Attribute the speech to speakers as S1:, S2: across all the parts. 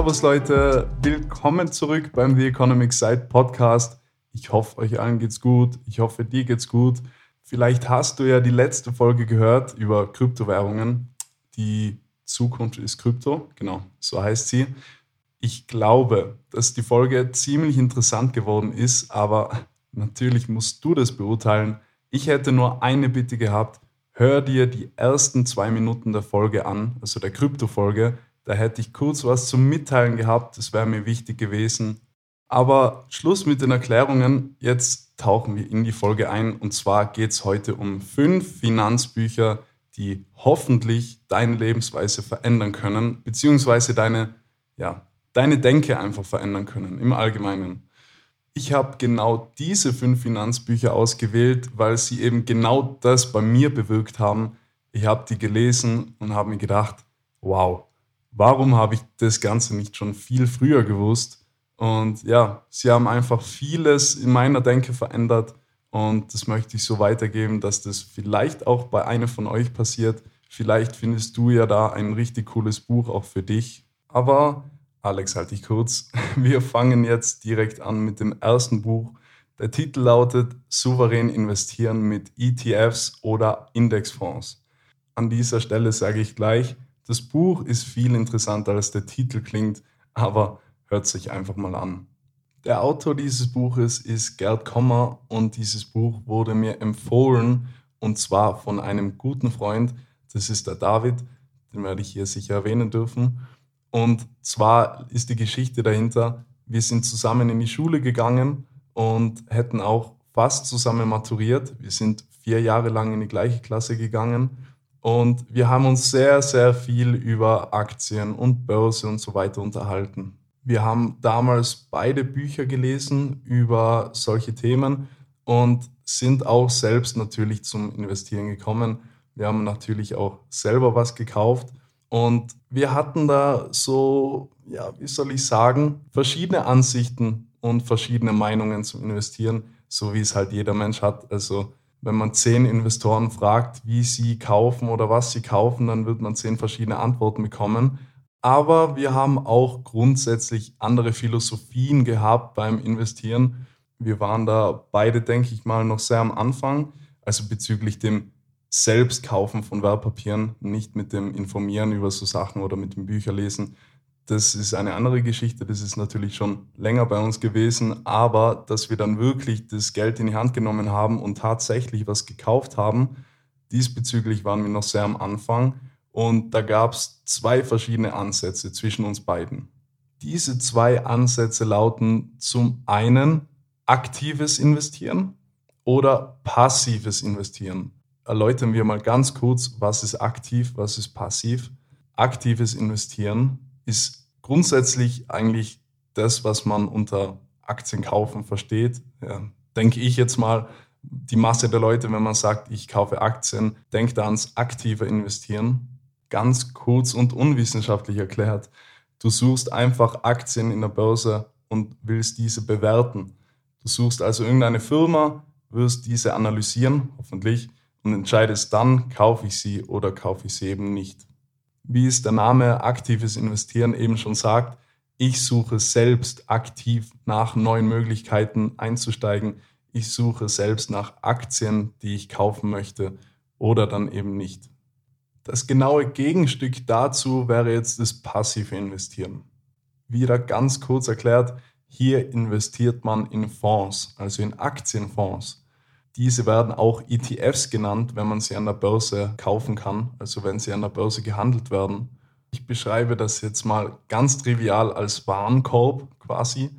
S1: Servus Leute, willkommen zurück beim The Economic Side Podcast. Ich hoffe, euch allen geht's gut. Ich hoffe, dir geht's gut. Vielleicht hast du ja die letzte Folge gehört über Kryptowährungen. Die Zukunft ist Krypto, genau, so heißt sie. Ich glaube, dass die Folge ziemlich interessant geworden ist, aber natürlich musst du das beurteilen. Ich hätte nur eine Bitte gehabt. Hör dir die ersten zwei Minuten der Folge an, also der Krypto-Folge da hätte ich kurz was zum Mitteilen gehabt, das wäre mir wichtig gewesen. Aber Schluss mit den Erklärungen. Jetzt tauchen wir in die Folge ein. Und zwar geht es heute um fünf Finanzbücher, die hoffentlich deine Lebensweise verändern können, beziehungsweise deine, ja, deine Denke einfach verändern können im Allgemeinen. Ich habe genau diese fünf Finanzbücher ausgewählt, weil sie eben genau das bei mir bewirkt haben. Ich habe die gelesen und habe mir gedacht, wow, warum habe ich das Ganze nicht schon viel früher gewusst? Und ja, sie haben einfach vieles in meiner Denke verändert und das möchte ich so weitergeben, dass das vielleicht auch bei einem von euch passiert. Vielleicht findest du ja da ein richtig cooles Buch auch für dich. Aber Alex, halte ich kurz. Wir fangen jetzt direkt an mit dem ersten Buch. Der Titel lautet Souverän investieren mit ETFs oder Indexfonds. An dieser Stelle sage ich gleich, das Buch ist viel interessanter, als der Titel klingt, aber hört sich einfach mal an. Der Autor dieses Buches ist Gerd Kommer und dieses Buch wurde mir empfohlen und zwar von einem guten Freund, das ist der David, den werde ich hier sicher erwähnen dürfen. Und zwar ist die Geschichte dahinter, wir sind zusammen in die Schule gegangen und hätten auch fast zusammen maturiert. Wir sind vier Jahre lang in die gleiche Klasse gegangen und wir haben uns sehr, sehr viel über Aktien und Börse und so weiter unterhalten. Wir haben damals beide Bücher gelesen über solche Themen und sind auch selbst natürlich zum Investieren gekommen. Wir haben natürlich auch selber was gekauft und wir hatten da so, ja, wie soll ich sagen, verschiedene Ansichten und verschiedene Meinungen zum Investieren, so wie es halt jeder Mensch hat. Also wenn man zehn Investoren fragt, wie sie kaufen oder was sie kaufen, dann wird man zehn verschiedene Antworten bekommen. Aber wir haben auch grundsätzlich andere Philosophien gehabt beim Investieren. Wir waren da beide, denke ich mal, noch sehr am Anfang, also bezüglich dem Selbstkaufen von Wertpapieren, nicht mit dem Informieren über so Sachen oder mit dem Bücherlesen, das ist eine andere Geschichte, das ist natürlich schon länger bei uns gewesen, aber dass wir dann wirklich das Geld in die Hand genommen haben und tatsächlich was gekauft haben, diesbezüglich waren wir noch sehr am Anfang und da gab es zwei verschiedene Ansätze zwischen uns beiden. Diese zwei Ansätze lauten zum einen aktives Investieren oder passives Investieren. Erläutern wir mal ganz kurz, was ist aktiv, was ist passiv. Aktives Investieren ist grundsätzlich eigentlich das, was man unter Aktien kaufen versteht. Ja, denke ich jetzt mal, die Masse der Leute, wenn man sagt, ich kaufe Aktien, denkt ans aktive Investieren. Ganz kurz und unwissenschaftlich erklärt. Du suchst einfach Aktien in der Börse und willst diese bewerten. Du suchst also irgendeine Firma, wirst diese analysieren, hoffentlich, und entscheidest dann, kaufe ich sie oder kaufe ich sie eben nicht wie es der Name aktives Investieren eben schon sagt, ich suche selbst aktiv nach neuen Möglichkeiten einzusteigen. Ich suche selbst nach Aktien, die ich kaufen möchte oder dann eben nicht. Das genaue Gegenstück dazu wäre jetzt das passive Investieren. Wieder ganz kurz erklärt, hier investiert man in Fonds, also in Aktienfonds. Diese werden auch ETFs genannt, wenn man sie an der Börse kaufen kann, also wenn sie an der Börse gehandelt werden. Ich beschreibe das jetzt mal ganz trivial als Warenkorb quasi.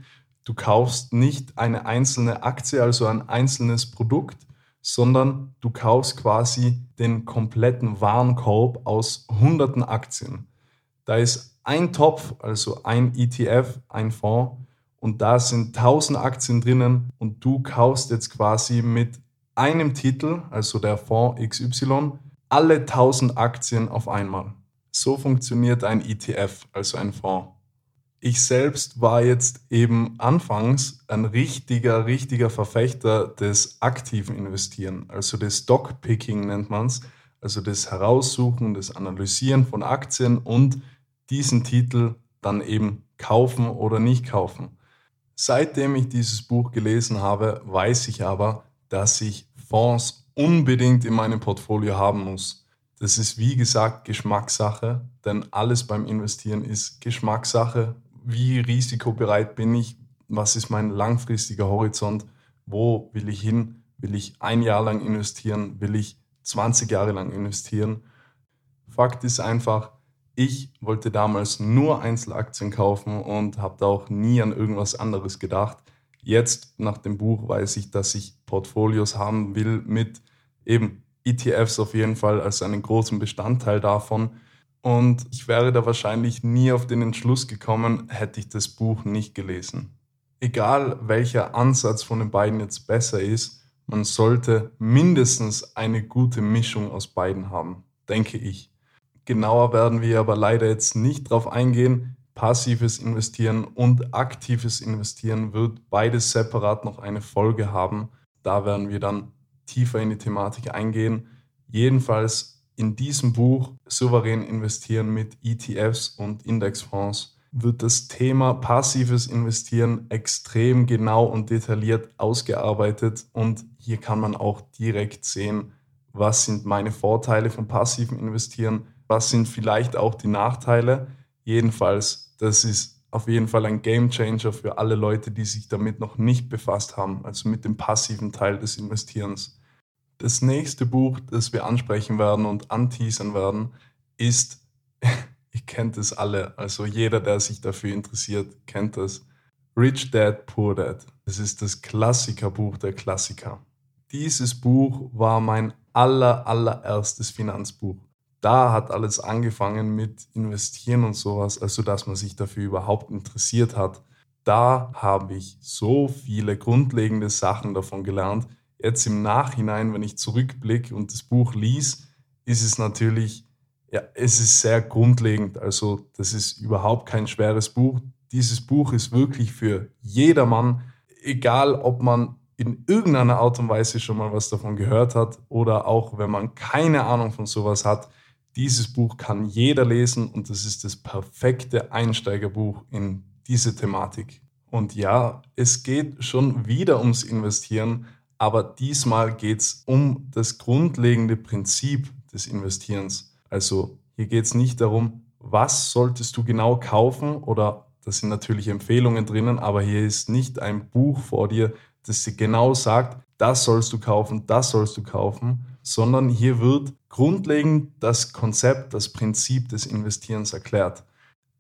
S1: Du kaufst nicht eine einzelne Aktie, also ein einzelnes Produkt, sondern du kaufst quasi den kompletten Warenkorb aus hunderten Aktien. Da ist ein Topf, also ein ETF, ein Fonds, und da sind 1000 Aktien drinnen und du kaufst jetzt quasi mit einem Titel, also der Fonds XY, alle 1000 Aktien auf einmal. So funktioniert ein ETF, also ein Fonds. Ich selbst war jetzt eben anfangs ein richtiger, richtiger Verfechter des aktiven Investieren, also des Stockpicking nennt man es, also des Heraussuchen, des Analysieren von Aktien und diesen Titel dann eben kaufen oder nicht kaufen. Seitdem ich dieses Buch gelesen habe, weiß ich aber, dass ich Fonds unbedingt in meinem Portfolio haben muss. Das ist wie gesagt Geschmackssache, denn alles beim Investieren ist Geschmackssache. Wie risikobereit bin ich? Was ist mein langfristiger Horizont? Wo will ich hin? Will ich ein Jahr lang investieren? Will ich 20 Jahre lang investieren? Fakt ist einfach, ich wollte damals nur Einzelaktien kaufen und habe da auch nie an irgendwas anderes gedacht. Jetzt nach dem Buch weiß ich, dass ich Portfolios haben will mit eben ETFs auf jeden Fall als einen großen Bestandteil davon. Und ich wäre da wahrscheinlich nie auf den Entschluss gekommen, hätte ich das Buch nicht gelesen. Egal welcher Ansatz von den beiden jetzt besser ist, man sollte mindestens eine gute Mischung aus beiden haben, denke ich. Genauer werden wir aber leider jetzt nicht drauf eingehen. Passives Investieren und aktives Investieren wird beides separat noch eine Folge haben. Da werden wir dann tiefer in die Thematik eingehen. Jedenfalls in diesem Buch Souverän investieren mit ETFs und Indexfonds wird das Thema passives Investieren extrem genau und detailliert ausgearbeitet und hier kann man auch direkt sehen, was sind meine Vorteile von passivem Investieren, was sind vielleicht auch die Nachteile. Jedenfalls, das ist auf jeden Fall ein Game Changer für alle Leute, die sich damit noch nicht befasst haben, also mit dem passiven Teil des Investierens. Das nächste Buch, das wir ansprechen werden und anteasern werden, ist, ihr kennt es alle, also jeder, der sich dafür interessiert, kennt es. Rich Dad, Poor Dad. Das ist das Klassikerbuch der Klassiker. Dieses Buch war mein aller, allererstes Finanzbuch da hat alles angefangen mit Investieren und sowas, also dass man sich dafür überhaupt interessiert hat. Da habe ich so viele grundlegende Sachen davon gelernt. Jetzt im Nachhinein, wenn ich zurückblicke und das Buch lies, ist es natürlich, ja, es ist sehr grundlegend. Also das ist überhaupt kein schweres Buch. Dieses Buch ist wirklich für jedermann, egal ob man in irgendeiner Art und Weise schon mal was davon gehört hat oder auch wenn man keine Ahnung von sowas hat dieses Buch kann jeder lesen und das ist das perfekte Einsteigerbuch in diese Thematik. Und ja, es geht schon wieder ums Investieren, aber diesmal geht es um das grundlegende Prinzip des Investierens. Also hier geht es nicht darum, was solltest du genau kaufen oder das sind natürlich Empfehlungen drinnen, aber hier ist nicht ein Buch vor dir, das dir genau sagt, das sollst du kaufen, das sollst du kaufen, sondern hier wird grundlegend das Konzept, das Prinzip des Investierens erklärt.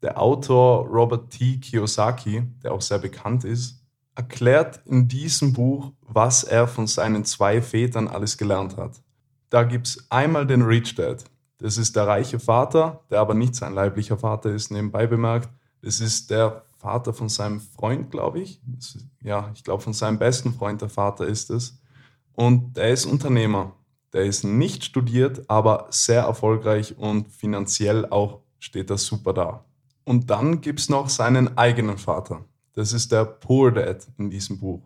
S1: Der Autor Robert T. Kiyosaki, der auch sehr bekannt ist, erklärt in diesem Buch, was er von seinen zwei Vätern alles gelernt hat. Da gibt es einmal den Rich Dad. Das ist der reiche Vater, der aber nicht sein leiblicher Vater ist, nebenbei bemerkt. Das ist der Vater von seinem Freund, glaube ich. Ja, ich glaube, von seinem besten Freund der Vater ist es. Und der ist Unternehmer. Der ist nicht studiert, aber sehr erfolgreich und finanziell auch steht er super da. Und dann gibt es noch seinen eigenen Vater. Das ist der Poor Dad in diesem Buch.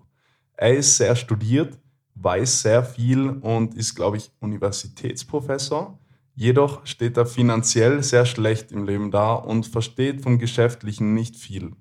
S1: Er ist sehr studiert, weiß sehr viel und ist, glaube ich, Universitätsprofessor. Jedoch steht er finanziell sehr schlecht im Leben da und versteht vom Geschäftlichen nicht viel.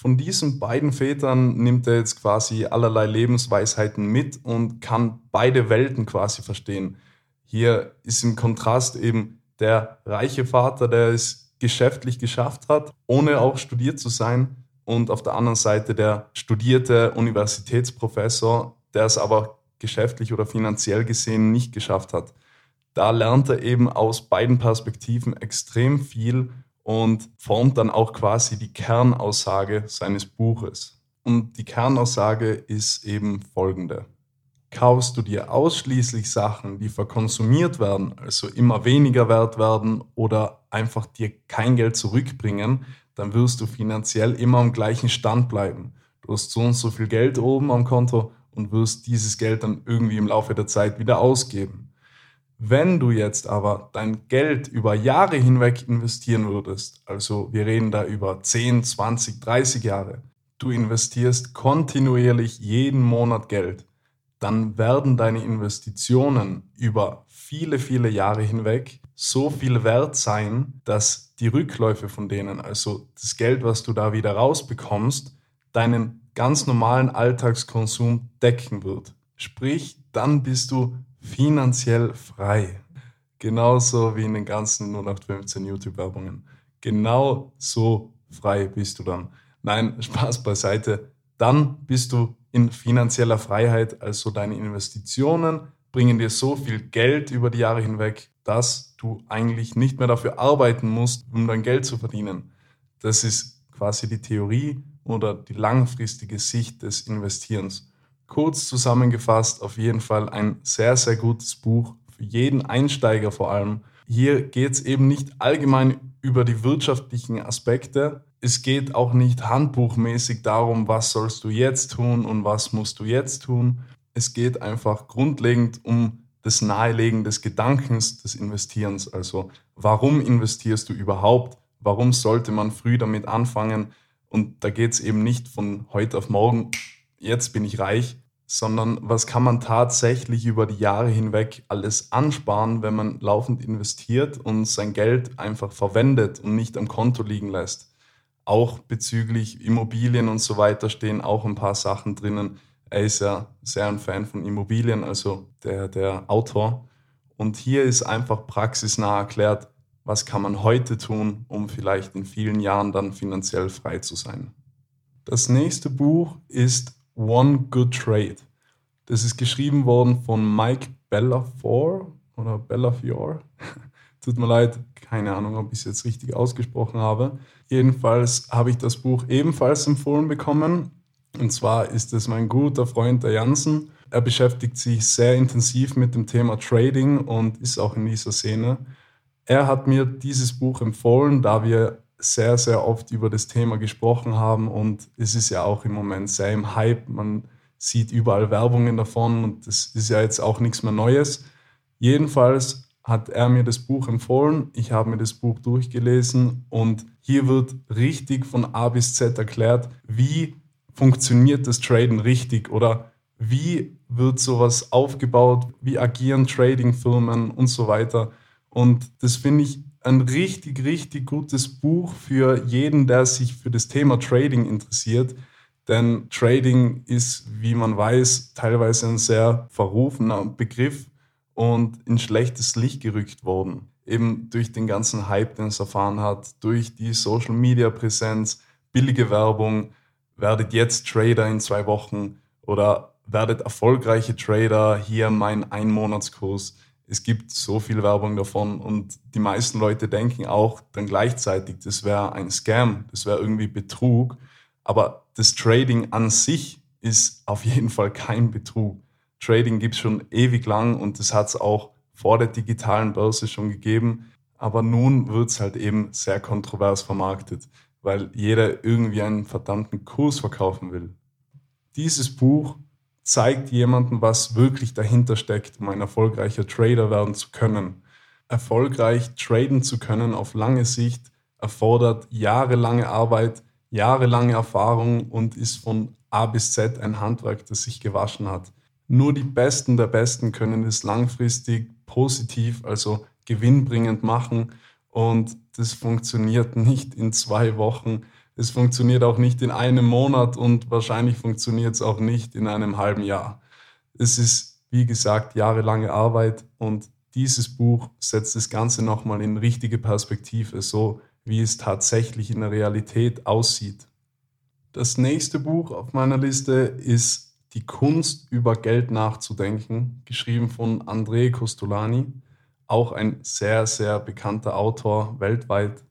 S1: Von diesen beiden Vätern nimmt er jetzt quasi allerlei Lebensweisheiten mit und kann beide Welten quasi verstehen. Hier ist im Kontrast eben der reiche Vater, der es geschäftlich geschafft hat, ohne auch studiert zu sein. Und auf der anderen Seite der studierte Universitätsprofessor, der es aber geschäftlich oder finanziell gesehen nicht geschafft hat. Da lernt er eben aus beiden Perspektiven extrem viel und formt dann auch quasi die Kernaussage seines Buches. Und die Kernaussage ist eben folgende. Kaufst du dir ausschließlich Sachen, die verkonsumiert werden, also immer weniger wert werden oder einfach dir kein Geld zurückbringen, dann wirst du finanziell immer am gleichen Stand bleiben. Du hast so und so viel Geld oben am Konto und wirst dieses Geld dann irgendwie im Laufe der Zeit wieder ausgeben. Wenn du jetzt aber dein Geld über Jahre hinweg investieren würdest, also wir reden da über 10, 20, 30 Jahre, du investierst kontinuierlich jeden Monat Geld, dann werden deine Investitionen über viele, viele Jahre hinweg so viel wert sein, dass die Rückläufe von denen, also das Geld, was du da wieder rausbekommst, deinen ganz normalen Alltagskonsum decken wird. Sprich, dann bist du finanziell frei. Genauso wie in den ganzen 0815 YouTube-Werbungen. Genau so frei bist du dann. Nein, Spaß beiseite. Dann bist du in finanzieller Freiheit, also deine Investitionen bringen dir so viel Geld über die Jahre hinweg, dass du eigentlich nicht mehr dafür arbeiten musst, um dein Geld zu verdienen. Das ist quasi die Theorie oder die langfristige Sicht des Investierens. Kurz zusammengefasst, auf jeden Fall ein sehr, sehr gutes Buch für jeden Einsteiger vor allem. Hier geht es eben nicht allgemein über die wirtschaftlichen Aspekte. Es geht auch nicht handbuchmäßig darum, was sollst du jetzt tun und was musst du jetzt tun. Es geht einfach grundlegend um das Nahelegen des Gedankens des Investierens. Also warum investierst du überhaupt? Warum sollte man früh damit anfangen? Und da geht es eben nicht von heute auf morgen, jetzt bin ich reich, sondern was kann man tatsächlich über die Jahre hinweg alles ansparen, wenn man laufend investiert und sein Geld einfach verwendet und nicht am Konto liegen lässt. Auch bezüglich Immobilien und so weiter stehen auch ein paar Sachen drinnen. Er ist ja sehr ein Fan von Immobilien, also der, der Autor. Und hier ist einfach praxisnah erklärt, was kann man heute tun, um vielleicht in vielen Jahren dann finanziell frei zu sein. Das nächste Buch ist One Good Trade. Das ist geschrieben worden von Mike Bellafiore oder Bellafiore. Tut mir leid, keine Ahnung, ob ich es jetzt richtig ausgesprochen habe. Jedenfalls habe ich das Buch ebenfalls empfohlen bekommen. Und zwar ist es mein guter Freund der Jansen. Er beschäftigt sich sehr intensiv mit dem Thema Trading und ist auch in dieser Szene. Er hat mir dieses Buch empfohlen, da wir sehr, sehr oft über das Thema gesprochen haben und es ist ja auch im Moment sehr im Hype. Man sieht überall Werbungen davon und das ist ja jetzt auch nichts mehr Neues. Jedenfalls hat er mir das Buch empfohlen. Ich habe mir das Buch durchgelesen und hier wird richtig von A bis Z erklärt, wie funktioniert das Traden richtig oder wie wird sowas aufgebaut, wie agieren Tradingfirmen und so weiter. Und das finde ich ein richtig, richtig gutes Buch für jeden, der sich für das Thema Trading interessiert. Denn Trading ist, wie man weiß, teilweise ein sehr verrufener Begriff und in schlechtes Licht gerückt worden. Eben durch den ganzen Hype, den es erfahren hat, durch die Social Media Präsenz, billige Werbung, werdet jetzt Trader in zwei Wochen oder werdet erfolgreiche Trader, hier mein Einmonatskurs es gibt so viel Werbung davon und die meisten Leute denken auch dann gleichzeitig, das wäre ein Scam, das wäre irgendwie Betrug. Aber das Trading an sich ist auf jeden Fall kein Betrug. Trading gibt es schon ewig lang und das hat es auch vor der digitalen Börse schon gegeben. Aber nun wird es halt eben sehr kontrovers vermarktet, weil jeder irgendwie einen verdammten Kurs verkaufen will. Dieses Buch zeigt jemandem, was wirklich dahinter steckt, um ein erfolgreicher Trader werden zu können. Erfolgreich traden zu können auf lange Sicht erfordert jahrelange Arbeit, jahrelange Erfahrung und ist von A bis Z ein Handwerk, das sich gewaschen hat. Nur die Besten der Besten können es langfristig positiv, also gewinnbringend machen und das funktioniert nicht in zwei Wochen es funktioniert auch nicht in einem Monat und wahrscheinlich funktioniert es auch nicht in einem halben Jahr. Es ist, wie gesagt, jahrelange Arbeit und dieses Buch setzt das Ganze nochmal in richtige Perspektive, so wie es tatsächlich in der Realität aussieht. Das nächste Buch auf meiner Liste ist Die Kunst über Geld nachzudenken, geschrieben von André Costolani, auch ein sehr, sehr bekannter Autor weltweit.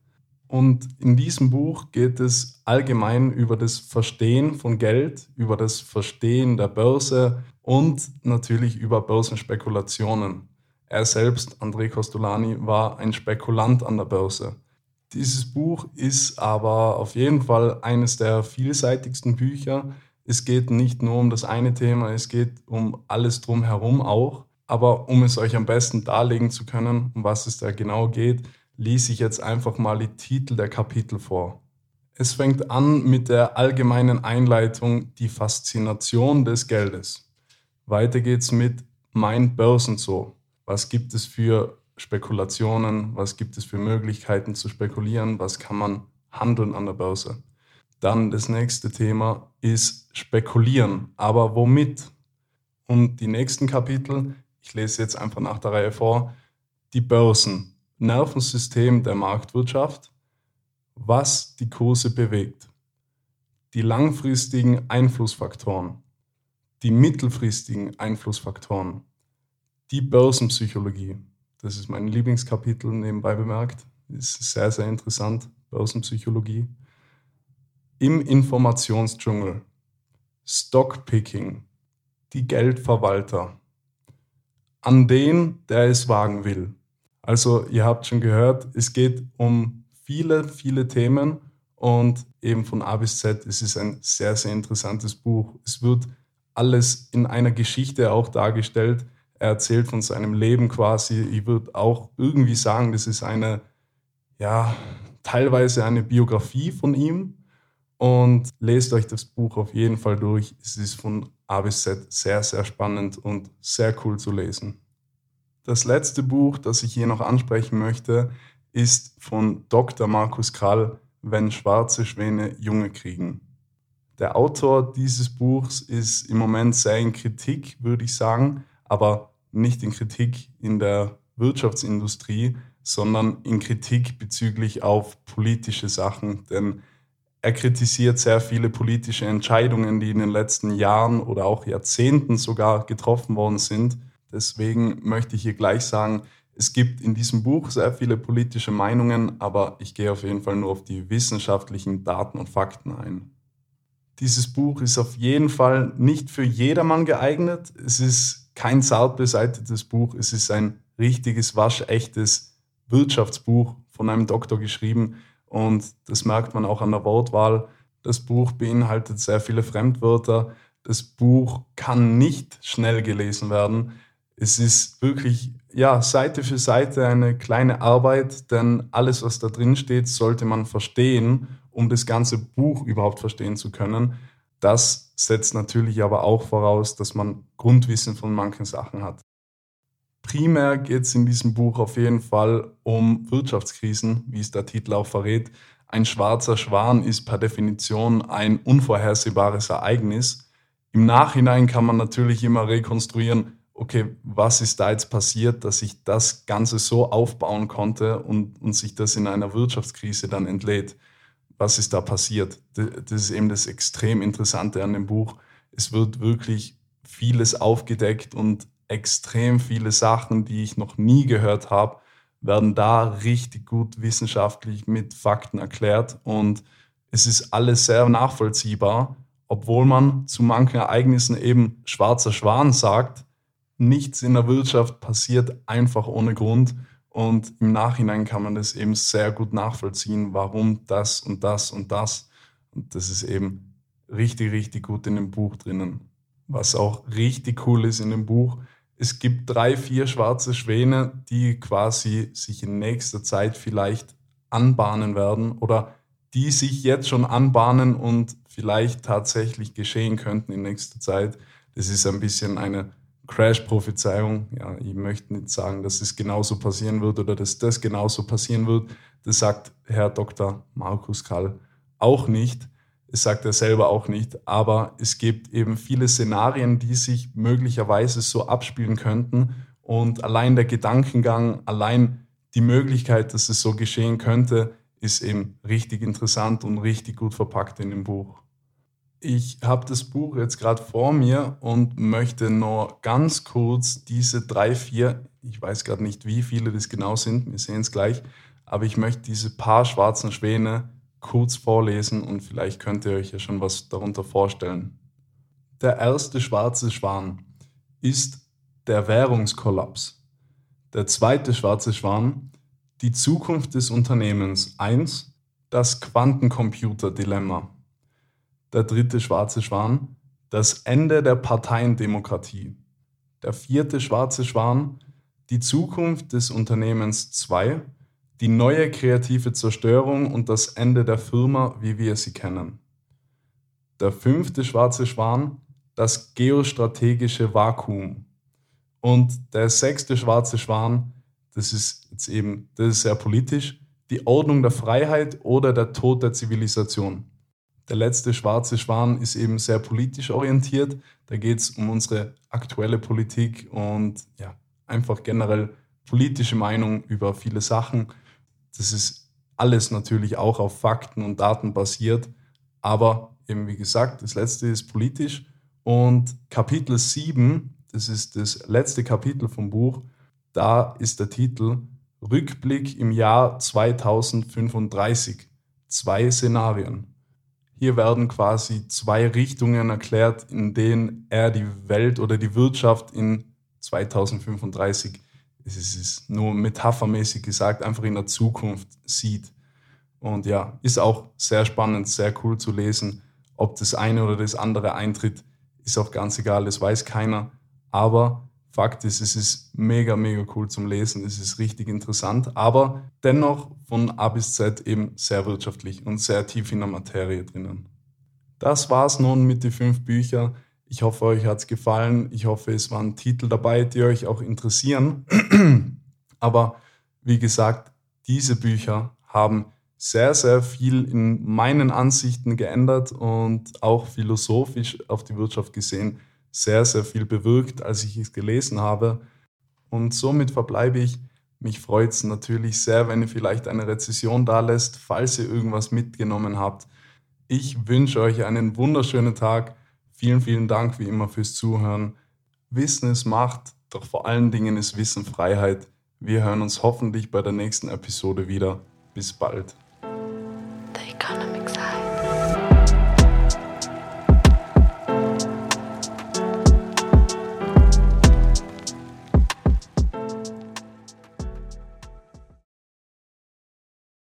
S1: Und in diesem Buch geht es allgemein über das Verstehen von Geld, über das Verstehen der Börse und natürlich über Börsenspekulationen. Er selbst, André Costolani, war ein Spekulant an der Börse. Dieses Buch ist aber auf jeden Fall eines der vielseitigsten Bücher. Es geht nicht nur um das eine Thema, es geht um alles drumherum auch. Aber um es euch am besten darlegen zu können, um was es da genau geht, lese ich jetzt einfach mal die Titel der Kapitel vor. Es fängt an mit der allgemeinen Einleitung Die Faszination des Geldes. Weiter geht's mit Mein Börsenzoo. Was gibt es für Spekulationen, was gibt es für Möglichkeiten zu spekulieren, was kann man handeln an der Börse. Dann das nächste Thema ist spekulieren, aber womit? Und die nächsten Kapitel, ich lese jetzt einfach nach der Reihe vor, die Börsen, Nervensystem der Marktwirtschaft, was die Kurse bewegt, die langfristigen Einflussfaktoren, die mittelfristigen Einflussfaktoren, die Börsenpsychologie. Das ist mein Lieblingskapitel nebenbei bemerkt. Ist sehr, sehr interessant, Börsenpsychologie. Im Informationsdschungel, Stockpicking, die Geldverwalter, an den, der es wagen will. Also ihr habt schon gehört, es geht um viele, viele Themen und eben von A bis Z. Es ist ein sehr, sehr interessantes Buch. Es wird alles in einer Geschichte auch dargestellt. Er erzählt von seinem Leben quasi. Ich würde auch irgendwie sagen, das ist eine, ja, teilweise eine Biografie von ihm. Und lest euch das Buch auf jeden Fall durch. Es ist von A bis Z sehr, sehr spannend und sehr cool zu lesen. Das letzte Buch, das ich hier noch ansprechen möchte, ist von Dr. Markus Krall, Wenn schwarze Schwäne Junge kriegen. Der Autor dieses Buchs ist im Moment sehr in Kritik, würde ich sagen, aber nicht in Kritik in der Wirtschaftsindustrie, sondern in Kritik bezüglich auf politische Sachen. Denn er kritisiert sehr viele politische Entscheidungen, die in den letzten Jahren oder auch Jahrzehnten sogar getroffen worden sind. Deswegen möchte ich hier gleich sagen, es gibt in diesem Buch sehr viele politische Meinungen, aber ich gehe auf jeden Fall nur auf die wissenschaftlichen Daten und Fakten ein. Dieses Buch ist auf jeden Fall nicht für jedermann geeignet. Es ist kein zart beseitetes Buch. Es ist ein richtiges, waschechtes Wirtschaftsbuch von einem Doktor geschrieben. Und das merkt man auch an der Wortwahl. Das Buch beinhaltet sehr viele Fremdwörter. Das Buch kann nicht schnell gelesen werden. Es ist wirklich, ja, Seite für Seite eine kleine Arbeit, denn alles, was da drin steht, sollte man verstehen um das ganze Buch überhaupt verstehen zu können. Das setzt natürlich aber auch voraus, dass man Grundwissen von manchen Sachen hat. Primär geht es in diesem Buch auf jeden Fall um Wirtschaftskrisen, wie es der Titel auch verrät. Ein schwarzer Schwan ist per Definition ein unvorhersehbares Ereignis. Im Nachhinein kann man natürlich immer rekonstruieren, okay, was ist da jetzt passiert, dass sich das Ganze so aufbauen konnte und, und sich das in einer Wirtschaftskrise dann entlädt was ist da passiert. Das ist eben das extrem Interessante an dem Buch. Es wird wirklich vieles aufgedeckt und extrem viele Sachen, die ich noch nie gehört habe, werden da richtig gut wissenschaftlich mit Fakten erklärt und es ist alles sehr nachvollziehbar, obwohl man zu manchen Ereignissen eben schwarzer Schwan sagt. Nichts in der Wirtschaft passiert einfach ohne Grund und im Nachhinein kann man das eben sehr gut nachvollziehen, warum das und das und das. Und das ist eben richtig, richtig gut in dem Buch drinnen. Was auch richtig cool ist in dem Buch, es gibt drei, vier schwarze Schwäne, die quasi sich in nächster Zeit vielleicht anbahnen werden oder die sich jetzt schon anbahnen und vielleicht tatsächlich geschehen könnten in nächster Zeit. Das ist ein bisschen eine Crash-Prophezeiung. Ja, ich möchte nicht sagen, dass es genauso passieren wird oder dass das genauso passieren wird. Das sagt Herr Dr. Markus Kall auch nicht. Es sagt er selber auch nicht. Aber es gibt eben viele Szenarien, die sich möglicherweise so abspielen könnten. Und allein der Gedankengang, allein die Möglichkeit, dass es so geschehen könnte, ist eben richtig interessant und richtig gut verpackt in dem Buch. Ich habe das Buch jetzt gerade vor mir und möchte nur ganz kurz diese drei, vier, ich weiß gerade nicht, wie viele das genau sind, wir sehen es gleich, aber ich möchte diese paar schwarzen Schwäne kurz vorlesen und vielleicht könnt ihr euch ja schon was darunter vorstellen. Der erste schwarze Schwan ist der Währungskollaps. Der zweite schwarze Schwan, die Zukunft des Unternehmens 1, das Quantencomputer-Dilemma. Der dritte schwarze Schwan, das Ende der Parteiendemokratie. Der vierte schwarze Schwan, die Zukunft des Unternehmens 2, die neue kreative Zerstörung und das Ende der Firma, wie wir sie kennen. Der fünfte schwarze Schwan, das geostrategische Vakuum. Und der sechste schwarze Schwan, Das ist jetzt eben, das ist sehr politisch. Die Ordnung der Freiheit oder der Tod der Zivilisation. Der letzte schwarze Schwan ist eben sehr politisch orientiert. Da geht es um unsere aktuelle Politik und ja, einfach generell politische Meinung über viele Sachen. Das ist alles natürlich auch auf Fakten und Daten basiert. Aber eben wie gesagt, das letzte ist politisch. Und Kapitel 7, das ist das letzte Kapitel vom Buch, da ist der Titel Rückblick im Jahr 2035. Zwei Szenarien. Hier werden quasi zwei Richtungen erklärt, in denen er die Welt oder die Wirtschaft in 2035, es ist nur metaphermäßig gesagt, einfach in der Zukunft sieht. Und ja, ist auch sehr spannend, sehr cool zu lesen. Ob das eine oder das andere eintritt, ist auch ganz egal, das weiß keiner. Aber Fakt ist, es ist mega, mega cool zum Lesen, es ist richtig interessant, aber dennoch von A bis Z eben sehr wirtschaftlich und sehr tief in der Materie drinnen. Das war's nun mit den fünf Büchern. Ich hoffe, euch hat's gefallen. Ich hoffe, es waren Titel dabei, die euch auch interessieren. aber wie gesagt, diese Bücher haben sehr, sehr viel in meinen Ansichten geändert und auch philosophisch auf die Wirtschaft gesehen sehr, sehr viel bewirkt, als ich es gelesen habe. Und somit verbleibe ich. Mich freut es natürlich sehr, wenn ihr vielleicht eine Rezession da lässt, falls ihr irgendwas mitgenommen habt. Ich wünsche euch einen wunderschönen Tag. Vielen, vielen Dank wie immer fürs Zuhören. Wissen ist Macht, doch vor allen Dingen ist Wissen Freiheit. Wir hören uns hoffentlich bei der nächsten Episode wieder. Bis bald.